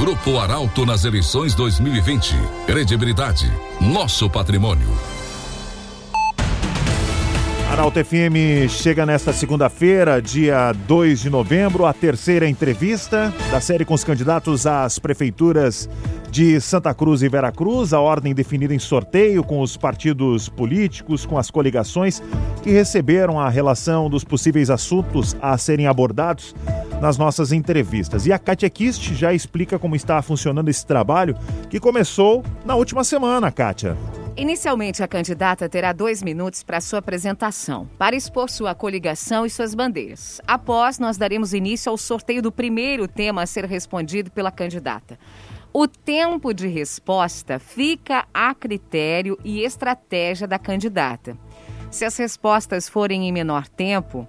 Grupo Arauto nas eleições 2020. Credibilidade, nosso patrimônio. Arauto FM chega nesta segunda-feira, dia 2 de novembro, a terceira entrevista da série com os candidatos às prefeituras de Santa Cruz e Veracruz, a ordem definida em sorteio com os partidos políticos, com as coligações que receberam a relação dos possíveis assuntos a serem abordados nas nossas entrevistas. E a Katia Kist já explica como está funcionando esse trabalho que começou na última semana, Kátia. Inicialmente, a candidata terá dois minutos para sua apresentação, para expor sua coligação e suas bandeiras. Após, nós daremos início ao sorteio do primeiro tema a ser respondido pela candidata. O tempo de resposta fica a critério e estratégia da candidata. Se as respostas forem em menor tempo,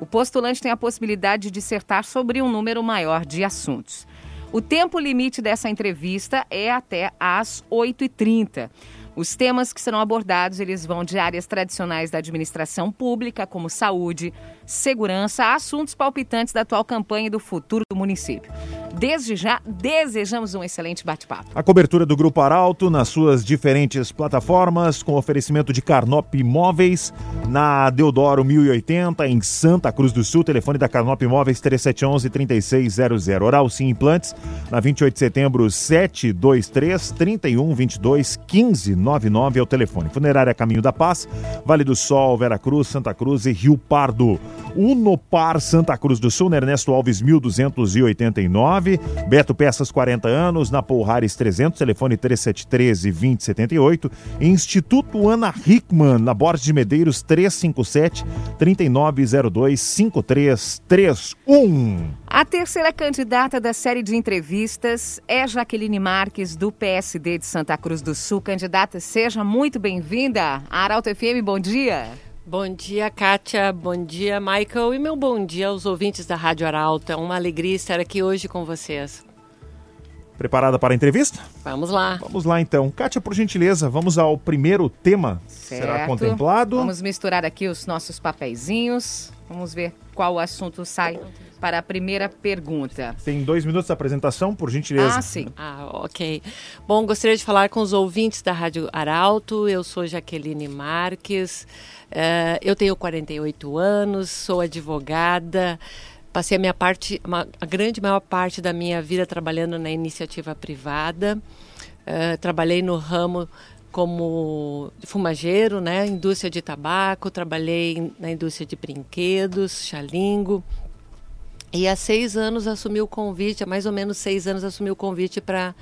o postulante tem a possibilidade de dissertar sobre um número maior de assuntos. O tempo limite dessa entrevista é até às 8h30. Os temas que serão abordados, eles vão de áreas tradicionais da administração pública, como saúde, segurança, a assuntos palpitantes da atual campanha e do futuro do município. Desde já, desejamos um excelente bate-papo. A cobertura do Grupo Arauto nas suas diferentes plataformas, com oferecimento de Carnop Imóveis, na Deodoro 1080, em Santa Cruz do Sul, telefone da Carnop Imóveis 3711-3600. Oral Sim Implantes, na 28 de setembro, 723 3122 1599 é o telefone. Funerária Caminho da Paz, Vale do Sol, Vera Cruz, Santa Cruz e Rio Pardo. Unopar Santa Cruz do Sul, Ernesto Alves 1289, Beto Peças 40 anos, na Polhares 300, telefone 3713 2078, Instituto Ana Hickman, na Borges de Medeiros 357 3902 5331. A terceira candidata da série de entrevistas é Jaqueline Marques, do PSD de Santa Cruz do Sul. Candidata, seja muito bem-vinda Arauto FM, bom dia. Bom dia, Kátia. Bom dia, Michael. E meu bom dia aos ouvintes da Rádio Arauto. É uma alegria estar aqui hoje com vocês. Preparada para a entrevista? Vamos lá. Vamos lá então. Kátia, por gentileza, vamos ao primeiro tema. Certo. Será contemplado. Vamos misturar aqui os nossos papeizinhos. Vamos ver qual assunto sai para a primeira pergunta. Tem dois minutos da apresentação, por gentileza. Ah, sim. Ah, ok. Bom, gostaria de falar com os ouvintes da Rádio Arauto. Eu sou Jaqueline Marques. Uh, eu tenho 48 anos, sou advogada. Passei a minha parte, uma, a grande maior parte da minha vida trabalhando na iniciativa privada. Uh, trabalhei no ramo como fumageiro, né, indústria de tabaco, trabalhei na indústria de brinquedos, xalingo. E há seis anos assumi o convite, há mais ou menos seis anos assumi o convite para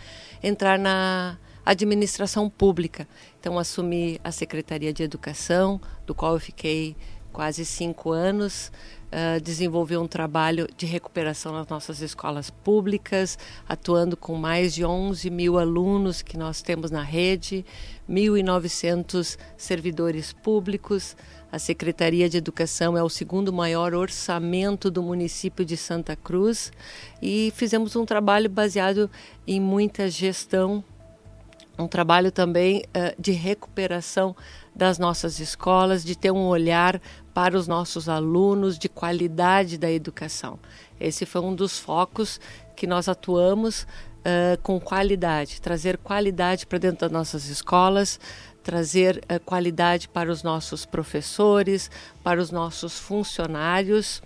entrar na administração pública. Então assumi a Secretaria de Educação, do qual eu fiquei quase cinco anos. Uh, desenvolvi um trabalho de recuperação nas nossas escolas públicas, atuando com mais de 11 mil alunos que nós temos na rede, 1.900 servidores públicos. A Secretaria de Educação é o segundo maior orçamento do município de Santa Cruz e fizemos um trabalho baseado em muita gestão um trabalho também uh, de recuperação das nossas escolas, de ter um olhar para os nossos alunos, de qualidade da educação. Esse foi um dos focos que nós atuamos uh, com qualidade, trazer qualidade para dentro das nossas escolas, trazer uh, qualidade para os nossos professores, para os nossos funcionários.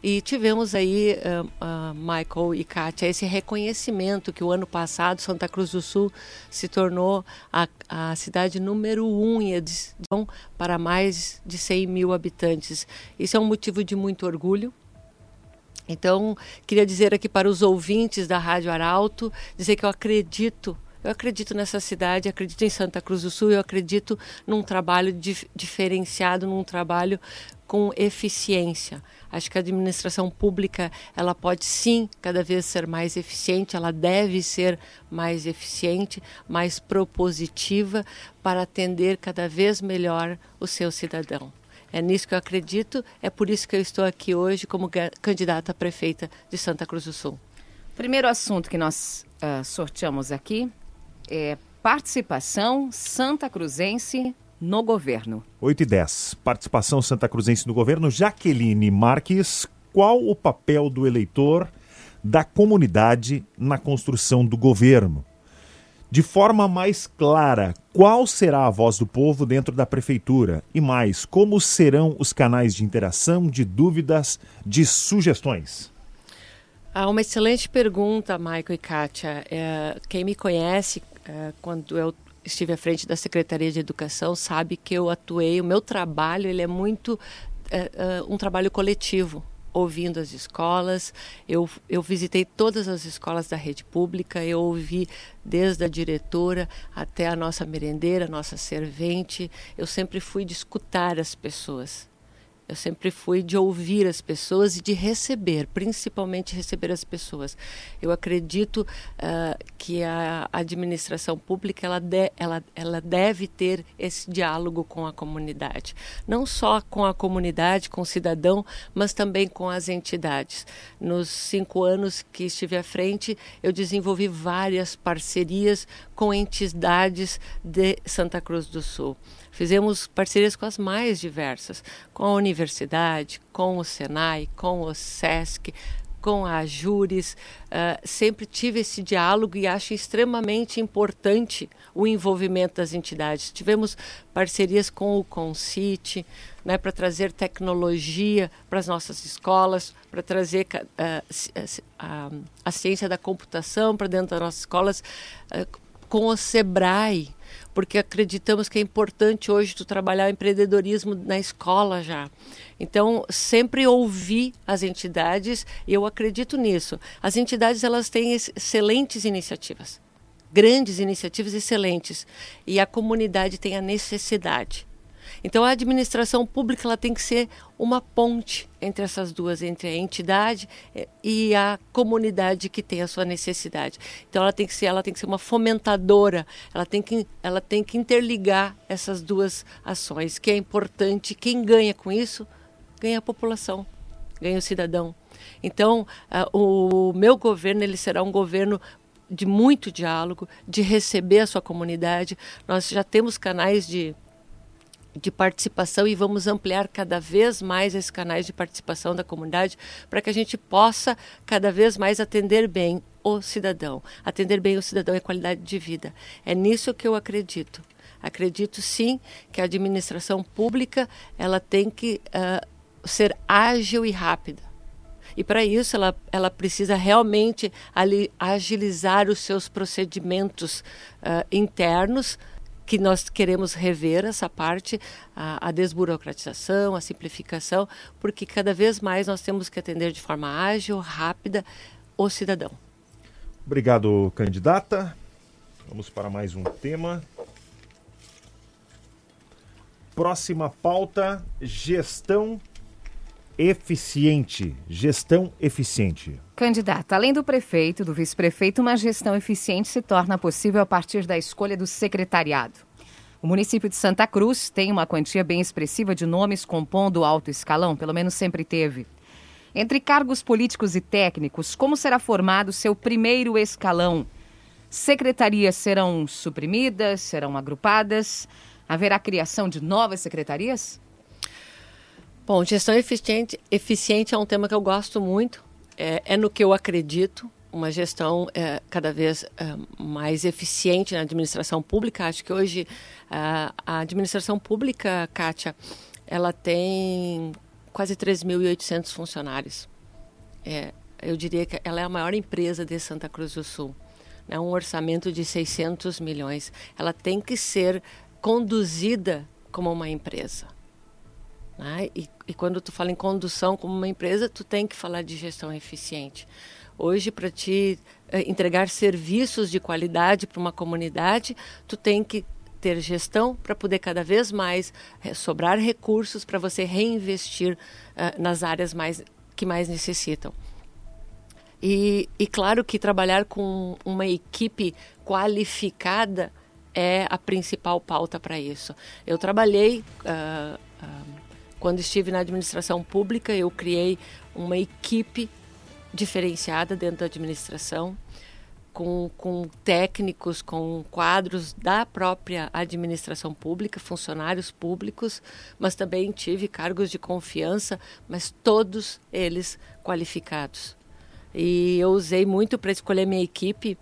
E tivemos aí, uh, uh, Michael e Kátia, esse reconhecimento que o ano passado Santa Cruz do Sul se tornou a, a cidade número um em edição para mais de 100 mil habitantes. Isso é um motivo de muito orgulho. Então, queria dizer aqui para os ouvintes da Rádio Arauto, dizer que eu acredito eu acredito nessa cidade, acredito em Santa Cruz do Sul, eu acredito num trabalho dif diferenciado, num trabalho com eficiência. Acho que a administração pública ela pode sim cada vez ser mais eficiente, ela deve ser mais eficiente, mais propositiva para atender cada vez melhor o seu cidadão. É nisso que eu acredito, é por isso que eu estou aqui hoje como candidata a prefeita de Santa Cruz do Sul. Primeiro assunto que nós uh, sorteamos aqui é participação santa cruzense no governo. 8 e 10. Participação Santa Cruzense no governo. Jaqueline Marques, qual o papel do eleitor da comunidade na construção do governo. De forma mais clara, qual será a voz do povo dentro da prefeitura? E mais, como serão os canais de interação, de dúvidas, de sugestões? Ah, uma excelente pergunta, Michael e Kátia. É, quem me conhece, é, quando eu estive à frente da Secretaria de Educação, sabe que eu atuei, o meu trabalho ele é muito é, é um trabalho coletivo ouvindo as escolas. Eu, eu visitei todas as escolas da rede pública, eu ouvi desde a diretora até a nossa merendeira, nossa servente. Eu sempre fui de escutar as pessoas. Eu sempre fui de ouvir as pessoas e de receber, principalmente receber as pessoas. Eu acredito uh, que a administração pública ela, de, ela, ela deve ter esse diálogo com a comunidade, não só com a comunidade, com o cidadão, mas também com as entidades. Nos cinco anos que estive à frente, eu desenvolvi várias parcerias com entidades de Santa Cruz do Sul. Fizemos parcerias com as mais diversas, com a universidade, com o Senai, com o SESC, com a Júris. Uh, sempre tive esse diálogo e acho extremamente importante o envolvimento das entidades. Tivemos parcerias com o Concite, né, para trazer tecnologia para as nossas escolas, para trazer uh, a, a, ciência da computação para dentro das nossas escolas, uh, com o SEBRAE, porque acreditamos que é importante hoje tu trabalhar o empreendedorismo na escola já. Então, sempre ouvi as entidades e eu acredito nisso. As entidades elas têm excelentes iniciativas, grandes iniciativas excelentes, e a comunidade tem a necessidade. Então a administração pública ela tem que ser uma ponte entre essas duas, entre a entidade eh, e a comunidade que tem a sua necessidade. Então ela tem que ser, ela tem que ser uma fomentadora, ela tem que, ela tem que interligar essas duas ações, que é importante. Quem ganha com isso? Ganha a população, ganha o cidadão. Então, uh, o meu governo ele será um governo de muito diálogo, de receber a sua comunidade. Nós já temos canais de de participação e vamos ampliar cada vez mais esses canais de participação da comunidade para que a gente possa cada vez mais atender bem o cidadão. Atender bem o cidadão é qualidade de vida. É nisso que eu acredito. Acredito sim que a administração pública ela tem que uh, ser ágil e rápida. E para isso ela, ela precisa realmente ali, agilizar os seus procedimentos uh, internos que nós queremos rever essa parte, a, a, desburocratização, a simplificação, porque cada vez mais nós temos que atender de forma ágil, rápida o cidadão. Obrigado, candidata. Vamos para mais um tema. Próxima pauta: gestão eficiente. Gestão eficiente. Candidata, além do prefeito do vice-prefeito, uma gestão eficiente se torna possível a partir da escolha do secretariado. O município de Santa Cruz tem uma quantia bem expressiva de nomes compondo o alto escalão, pelo menos sempre teve. Entre cargos políticos e técnicos, como será formado seu primeiro escalão? Secretarias serão suprimidas, serão agrupadas? Haverá criação de novas secretarias? Bom, gestão eficiente, eficiente é um tema que eu gosto muito, é, é no que eu acredito, uma gestão é, cada vez é, mais eficiente na administração pública. Acho que hoje a administração pública, Kátia, ela tem quase 3.800 funcionários. É, eu diria que ela é a maior empresa de Santa Cruz do Sul. Né? Um orçamento de 600 milhões. Ela tem que ser conduzida como uma empresa. Né? E, e quando tu fala em condução como uma empresa, tu tem que falar de gestão eficiente. Hoje, para te eh, entregar serviços de qualidade para uma comunidade, tu tem que ter gestão para poder cada vez mais eh, sobrar recursos para você reinvestir uh, nas áreas mais que mais necessitam. E, e claro que trabalhar com uma equipe qualificada é a principal pauta para isso. Eu trabalhei uh, uh, quando estive na administração pública, eu criei uma equipe diferenciada dentro da administração, com, com técnicos, com quadros da própria administração pública, funcionários públicos, mas também tive cargos de confiança, mas todos eles qualificados. E eu usei muito para escolher minha equipe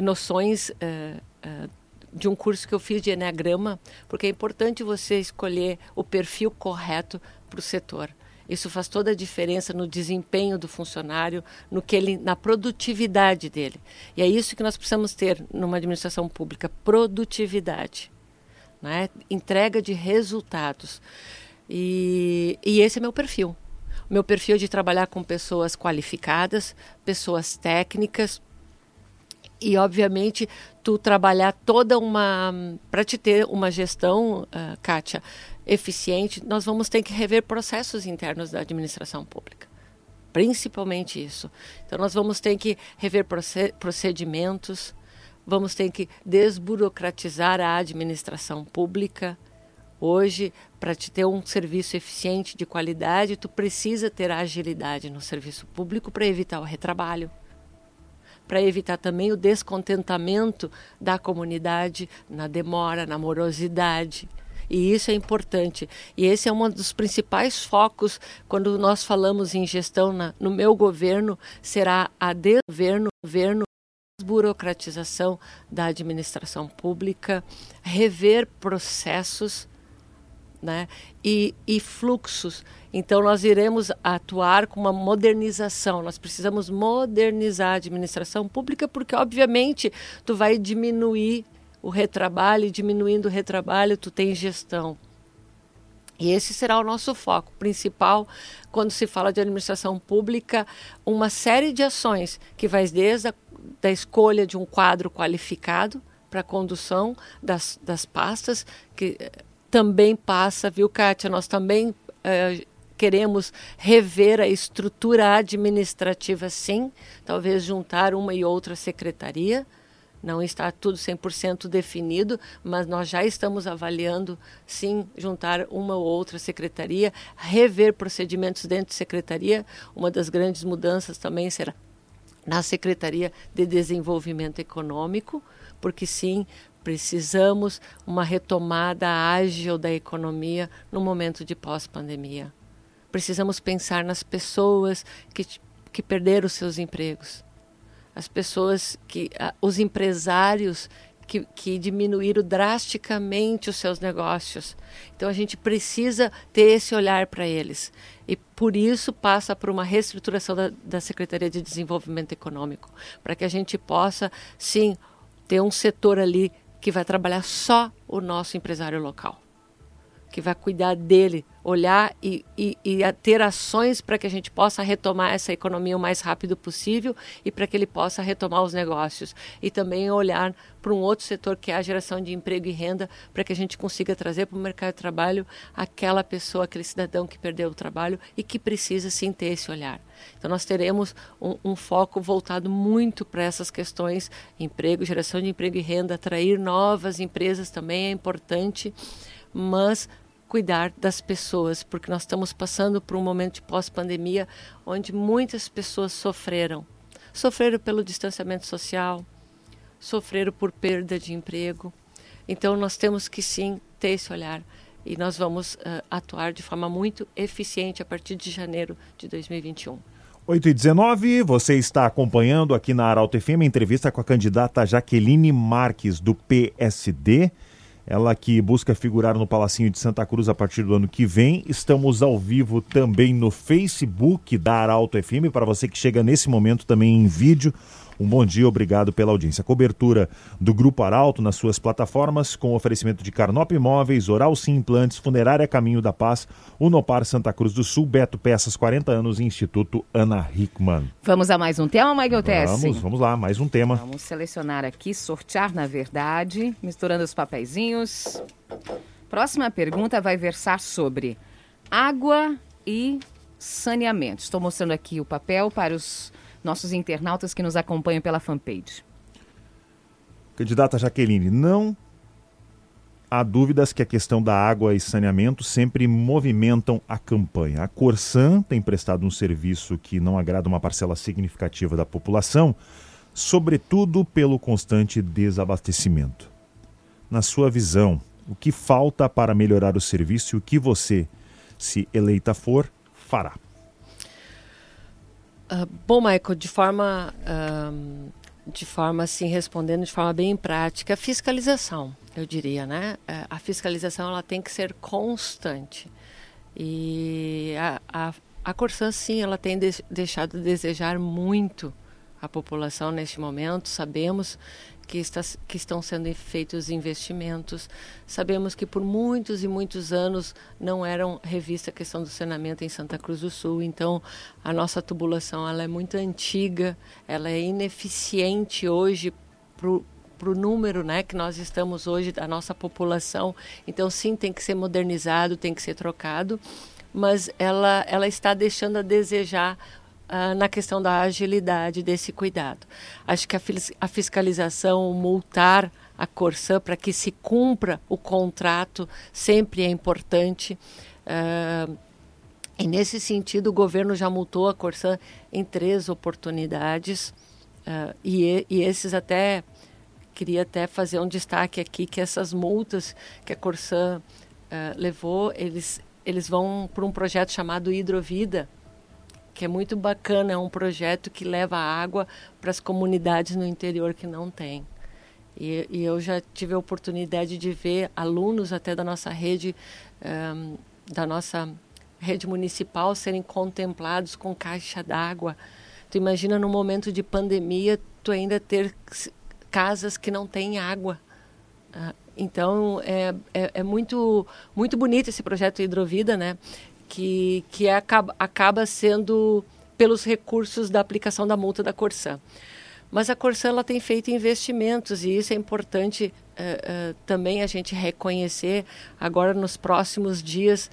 noções uh, de um curso que eu fiz de Enneagrama, porque é importante você escolher o perfil correto para o setor. Isso faz toda a diferença no desempenho do funcionário, no que ele, na produtividade dele. E é isso que nós precisamos ter numa administração pública: produtividade, né? entrega de resultados. E, e esse é meu perfil. Meu perfil é de trabalhar com pessoas qualificadas, pessoas técnicas, e obviamente tu trabalhar toda uma para te ter uma gestão, uh, Kátia, eficiente, nós vamos ter que rever processos internos da administração pública. Principalmente isso. Então nós vamos ter que rever procedimentos, vamos ter que desburocratizar a administração pública. Hoje, para te ter um serviço eficiente de qualidade, tu precisa ter agilidade no serviço público para evitar o retrabalho para evitar também o descontentamento da comunidade na demora, na morosidade. E isso é importante. E esse é um dos principais focos quando nós falamos em gestão na, no meu governo, será a desgoverno, governo, desburocratização da administração pública, rever processos né? e, e fluxos então nós iremos atuar com uma modernização. Nós precisamos modernizar a administração pública porque obviamente tu vai diminuir o retrabalho e diminuindo o retrabalho tu tem gestão. E esse será o nosso foco principal quando se fala de administração pública, uma série de ações que vai desde a da escolha de um quadro qualificado para a condução das, das pastas, que também passa, viu, Kátia? Nós também eh, queremos rever a estrutura administrativa, sim, talvez juntar uma e outra secretaria. Não está tudo 100% definido, mas nós já estamos avaliando, sim, juntar uma ou outra secretaria, rever procedimentos dentro de secretaria. Uma das grandes mudanças também será na Secretaria de Desenvolvimento Econômico, porque sim, precisamos uma retomada ágil da economia no momento de pós-pandemia. Precisamos pensar nas pessoas que, que perderam seus empregos, as pessoas que, os empresários que, que, diminuíram drasticamente os seus negócios. Então a gente precisa ter esse olhar para eles. E por isso passa por uma reestruturação da, da Secretaria de Desenvolvimento Econômico, para que a gente possa, sim, ter um setor ali que vai trabalhar só o nosso empresário local que vai cuidar dele, olhar e, e, e ter ações para que a gente possa retomar essa economia o mais rápido possível e para que ele possa retomar os negócios. E também olhar para um outro setor que é a geração de emprego e renda, para que a gente consiga trazer para o mercado de trabalho aquela pessoa, aquele cidadão que perdeu o trabalho e que precisa sim ter esse olhar. Então nós teremos um, um foco voltado muito para essas questões, emprego, geração de emprego e renda, atrair novas empresas também é importante mas cuidar das pessoas, porque nós estamos passando por um momento de pós-pandemia onde muitas pessoas sofreram. Sofreram pelo distanciamento social, sofreram por perda de emprego. Então nós temos que sim ter esse olhar e nós vamos uh, atuar de forma muito eficiente a partir de janeiro de 2021. 8 e 19, você está acompanhando aqui na Arauto FM a entrevista com a candidata Jaqueline Marques, do PSD. Ela que busca figurar no Palacinho de Santa Cruz a partir do ano que vem. Estamos ao vivo também no Facebook da Arauto FM, para você que chega nesse momento também em vídeo um bom dia, obrigado pela audiência. Cobertura do Grupo Arauto nas suas plataformas, com oferecimento de Carnop Imóveis, Oral Sim Implantes, Funerária Caminho da Paz, Unopar Santa Cruz do Sul, Beto Peças 40 anos e Instituto Ana Hickman. Vamos a mais um tema, Michael Tess? Vamos, vamos lá, mais um tema. Vamos selecionar aqui, sortear na verdade, misturando os papeizinhos. Próxima pergunta vai versar sobre água e saneamento. Estou mostrando aqui o papel para os nossos internautas que nos acompanham pela fanpage. Candidata Jaqueline, não há dúvidas que a questão da água e saneamento sempre movimentam a campanha. A Corsan tem prestado um serviço que não agrada uma parcela significativa da população, sobretudo pelo constante desabastecimento. Na sua visão, o que falta para melhorar o serviço e o que você, se eleita for, fará? Uh, bom, Michael, de forma, uh, de forma assim, respondendo de forma bem prática, fiscalização, eu diria, né? Uh, a fiscalização ela tem que ser constante. E a, a, a Corsã, sim, ela tem de, deixado de desejar muito a população neste momento. Sabemos que, está, que estão sendo feitos investimentos. Sabemos que por muitos e muitos anos não eram revista a questão do saneamento em Santa Cruz do Sul. Então, a nossa tubulação ela é muito antiga, ela é ineficiente hoje para o número né, que nós estamos hoje da nossa população. Então, sim, tem que ser modernizado, tem que ser trocado, mas ela, ela está deixando a desejar uh, na questão da agilidade desse cuidado. Acho que a, a fiscalização, multar a Corsã para que se cumpra o contrato sempre é importante. Uh, e nesse sentido, o governo já multou a Corsã em três oportunidades. Uh, e, e, esses até queria até fazer um destaque aqui que essas multas que a Corsã uh, levou, eles eles vão para um projeto chamado Hidrovida, que é muito bacana, é um projeto que leva água para as comunidades no interior que não tem. E, e, eu já tive a oportunidade de ver alunos até da nossa rede, um, da nossa rede municipal serem contemplados com caixa d'água. Tu imagina no momento de pandemia, tu ainda ter casas que não têm água. Uh, então é, é, é, muito muito bonito esse projeto Hidrovida, né? Que, que é, acaba, acaba sendo pelos recursos da aplicação da multa da Corsã. Mas a Corsã ela tem feito investimentos e isso é importante uh, uh, também a gente reconhecer. Agora, nos próximos dias,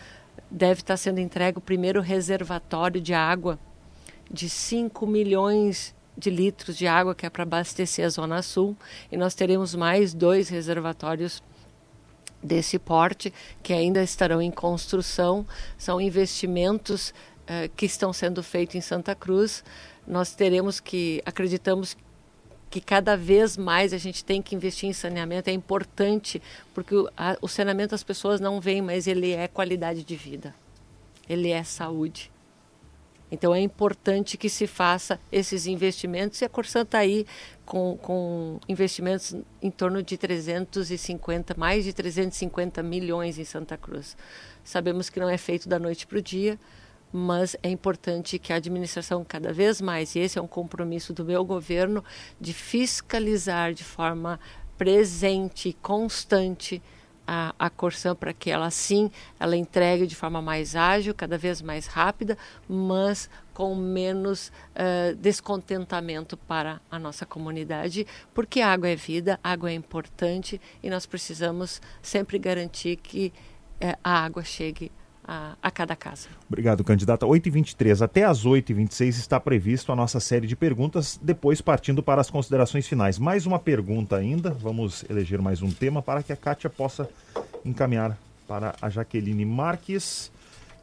deve estar sendo entregue o primeiro reservatório de água de 5 milhões de litros de água que é para abastecer a Zona Sul. E nós teremos mais dois reservatórios desse porte que ainda estarão em construção. São investimentos uh, que estão sendo feitos em Santa Cruz. Nós teremos que, acreditamos que cada vez mais a gente tem que investir em saneamento. É importante porque o, a, o saneamento as pessoas não veem, mas ele é qualidade de vida. Ele é saúde. Então é importante que se faça esses investimentos e a Corsan está aí com, com investimentos em torno de 350, mais de 350 milhões em Santa Cruz. Sabemos que não é feito da noite para o dia, mas é importante que a administração cada vez mais, e esse é um compromisso do meu governo, de fiscalizar de forma presente e constante a, a Corsan para que ela sim ela entregue de forma mais ágil, cada vez mais rápida, mas com menos uh, descontentamento para a nossa comunidade, porque água é vida, água é importante e nós precisamos sempre garantir que uh, a água chegue a, a, cada casa. Obrigado, candidata. 8h23 até as 8h26 está previsto a nossa série de perguntas, depois partindo para as considerações finais. Mais uma pergunta ainda, vamos eleger mais um tema para que a Kátia possa encaminhar para a Jaqueline Marques.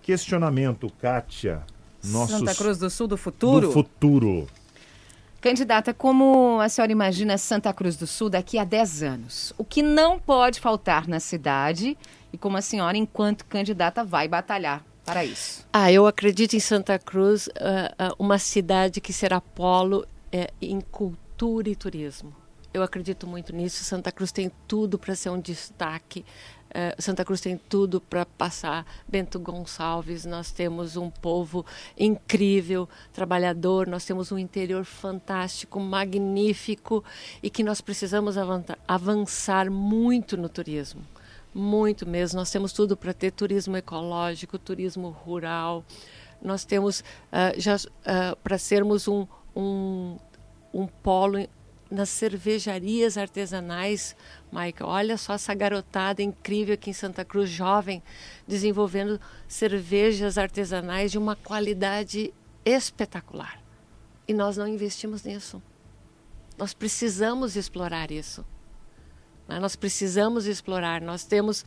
Questionamento, Kátia. Nossos... Santa Cruz do Sul do futuro? Do futuro. Candidata, como a senhora imagina Santa Cruz do Sul daqui a 10 anos? O que não pode faltar na cidade e como a senhora, enquanto candidata, vai batalhar para isso? Ah, eu acredito em Santa Cruz, uh, uh, uma cidade que será polo uh, em cultura e turismo. Eu acredito muito nisso. Santa Cruz tem tudo para ser um destaque. Uh, Santa Cruz tem tudo para passar. Bento Gonçalves, nós temos um povo incrível, trabalhador, nós temos um interior fantástico, magnífico e que nós precisamos avançar muito no turismo muito mesmo. Nós temos tudo para ter turismo ecológico, turismo rural. Nós temos uh, já uh, para sermos um, um, um polo nas cervejarias artesanais, Michael. Olha só essa garotada incrível aqui em Santa Cruz, jovem, desenvolvendo cervejas artesanais de uma qualidade espetacular. E nós não investimos nisso. Nós precisamos explorar isso. Né? Nós precisamos explorar, nós temos,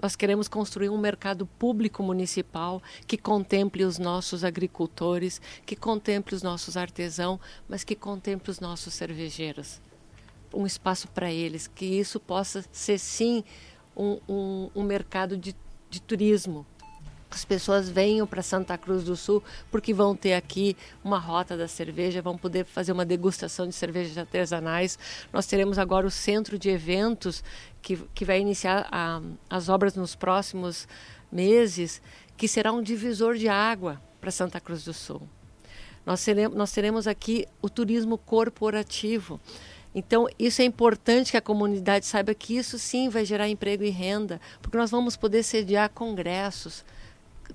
nós queremos construir um mercado público municipal que contemple os nossos agricultores, que contemple os nossos artesãos, mas que contemple os nossos cervejeiros. Um espaço para eles, que isso possa ser sim um, um, um mercado de, de turismo, as pessoas venham para Santa Cruz do Sul porque vão ter aqui uma rota da cerveja, vão poder fazer uma degustação de cervejas artesanais. Nós teremos agora o centro de eventos que, que vai iniciar a, as obras nos próximos meses, que será um divisor de água para Santa Cruz do Sul. Nós teremos, nós teremos aqui o turismo corporativo. Então, isso é importante que a comunidade saiba que isso sim vai gerar emprego e renda, porque nós vamos poder sediar congressos,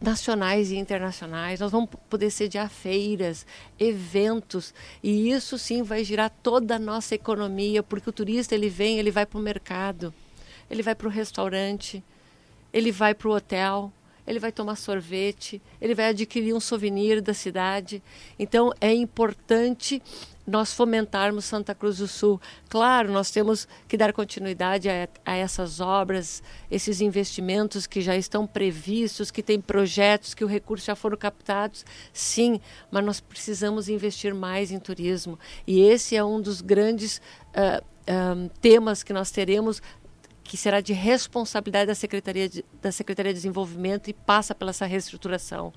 nacionais e internacionais, nós vamos poder sediar feiras, eventos, e isso sim vai girar toda a nossa economia, porque o turista ele vem, ele vai para o mercado, ele vai para o restaurante, ele vai para o hotel, ele vai tomar sorvete, ele vai adquirir um souvenir da cidade. Então é importante nós fomentarmos Santa Cruz do Sul. Claro, nós temos que dar continuidade a, a, essas obras, esses investimentos que já estão previstos, que tem projetos, que o recurso já foram captados, sim, mas nós precisamos investir mais em turismo. E esse é um dos grandes uh, um, temas que nós teremos que será de responsabilidade da Secretaria de, da Secretaria de Desenvolvimento e passa pela essa reestruturação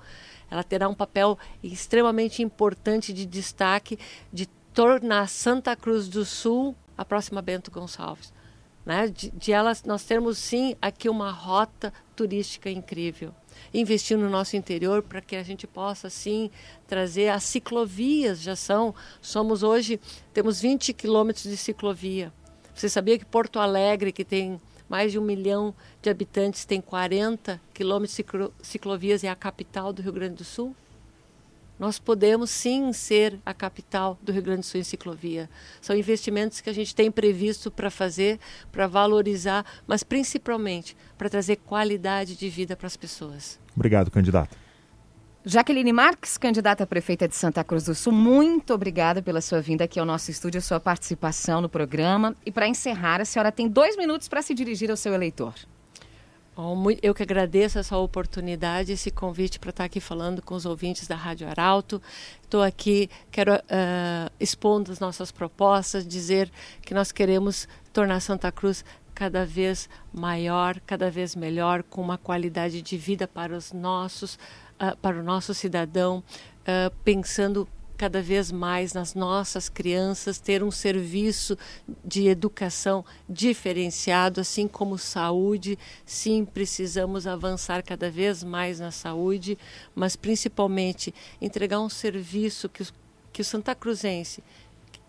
ela terá um papel extremamente importante de destaque de tornar Santa Cruz do Sul a próxima Bento Gonçalves. Né? De, de elas, nós termos sim aqui uma rota turística incrível. Investir no nosso interior para que a gente possa sim trazer as ciclovias, já são, somos hoje, temos 20 quilômetros de ciclovia. Você sabia que Porto Alegre, que tem mais de um milhão de habitantes, tem 40 quilômetros de ciclovias e é a capital do Rio Grande do Sul? Nós podemos sim ser a capital do Rio Grande do Sul em ciclovia. São investimentos que a gente tem previsto para fazer, para valorizar, mas principalmente para trazer qualidade de vida para as pessoas. Obrigado, candidato. Jaqueline Marques, candidata a prefeita de Santa Cruz do Sul, muito obrigada pela sua vinda aqui ao nosso estúdio, sua participação no programa. E para encerrar, a senhora tem dois minutos para se dirigir ao seu eleitor. Eu que agradeço essa oportunidade, esse convite para estar aqui falando com os ouvintes da Rádio Arauto. Estou aqui, quero uh, expondo as nossas propostas, dizer que nós queremos tornar Santa Cruz cada vez maior, cada vez melhor, com uma qualidade de vida para os nossos uh, para o nosso cidadão, uh, pensando cada vez mais nas nossas crianças, ter um serviço de educação diferenciado, assim como saúde. Sim, precisamos avançar cada vez mais na saúde, mas principalmente entregar um serviço que, que o Santa Cruzense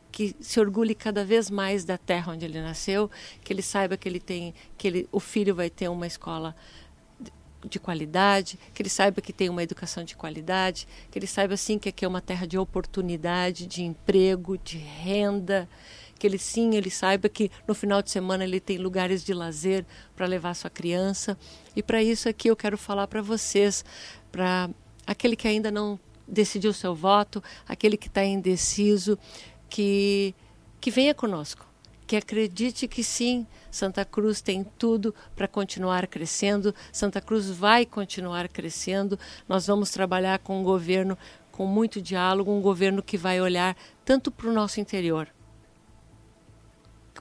que se orgulhe cada vez mais da terra onde ele nasceu, que ele saiba que ele tem, que ele, o filho vai ter uma escola de qualidade, que ele saiba que tem uma educação de qualidade, que ele saiba sim que aqui é uma terra de oportunidade, de emprego, de renda, que ele sim, ele saiba que no final de semana ele tem lugares de lazer para levar sua criança. E para isso aqui eu quero falar para vocês, para aquele que ainda não decidiu seu voto, aquele que está indeciso, que que venha conosco, que acredite que sim, Santa Cruz tem tudo para continuar crescendo, Santa Cruz vai continuar crescendo. Nós vamos trabalhar com um governo com muito diálogo, um governo que vai olhar tanto para o nosso interior,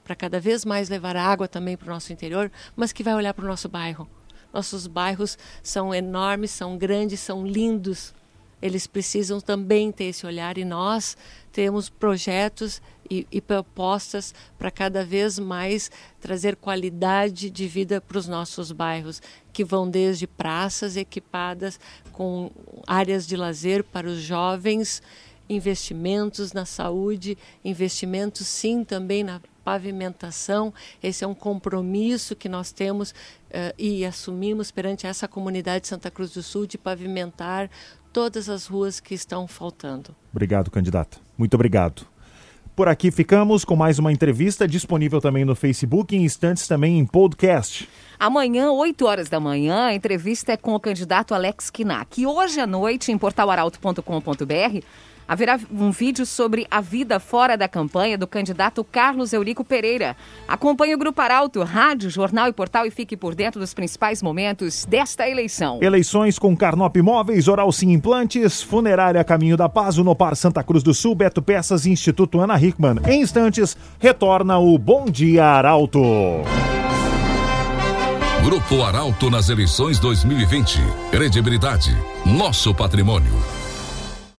para cada vez mais levar água também para o nosso interior, mas que vai olhar para o nosso bairro. Nossos bairros são enormes, são grandes, são lindos. Eles precisam também ter esse olhar e nós temos projetos e, e propostas para cada vez mais trazer qualidade de vida para os nossos bairros, que vão desde praças equipadas com áreas de lazer para os jovens, investimentos na saúde, investimentos sim também na pavimentação. Esse é um compromisso que nós temos uh, e assumimos perante essa comunidade de Santa Cruz do Sul de pavimentar todas as ruas que estão faltando. Obrigado, candidata. Muito obrigado. Por aqui ficamos com mais uma entrevista disponível também no Facebook e em instantes também em podcast. Amanhã, 8 horas da manhã, a entrevista é com o candidato Alex Kinak. E hoje à noite, em portalaralto.com.br, haverá um vídeo sobre a vida fora da campanha do candidato Carlos Eurico Pereira. Acompanhe o Grupo Arauto, rádio, jornal e portal e fique por dentro dos principais momentos desta eleição. Eleições com Carnop Imóveis, Oral Sim Implantes, Funerária Caminho da Paz, Unopar Santa Cruz do Sul, Beto Peças e Instituto Ana Hickman. Em instantes, retorna o Bom Dia Arauto. Grupo Arauto nas eleições 2020. Credibilidade, nosso patrimônio.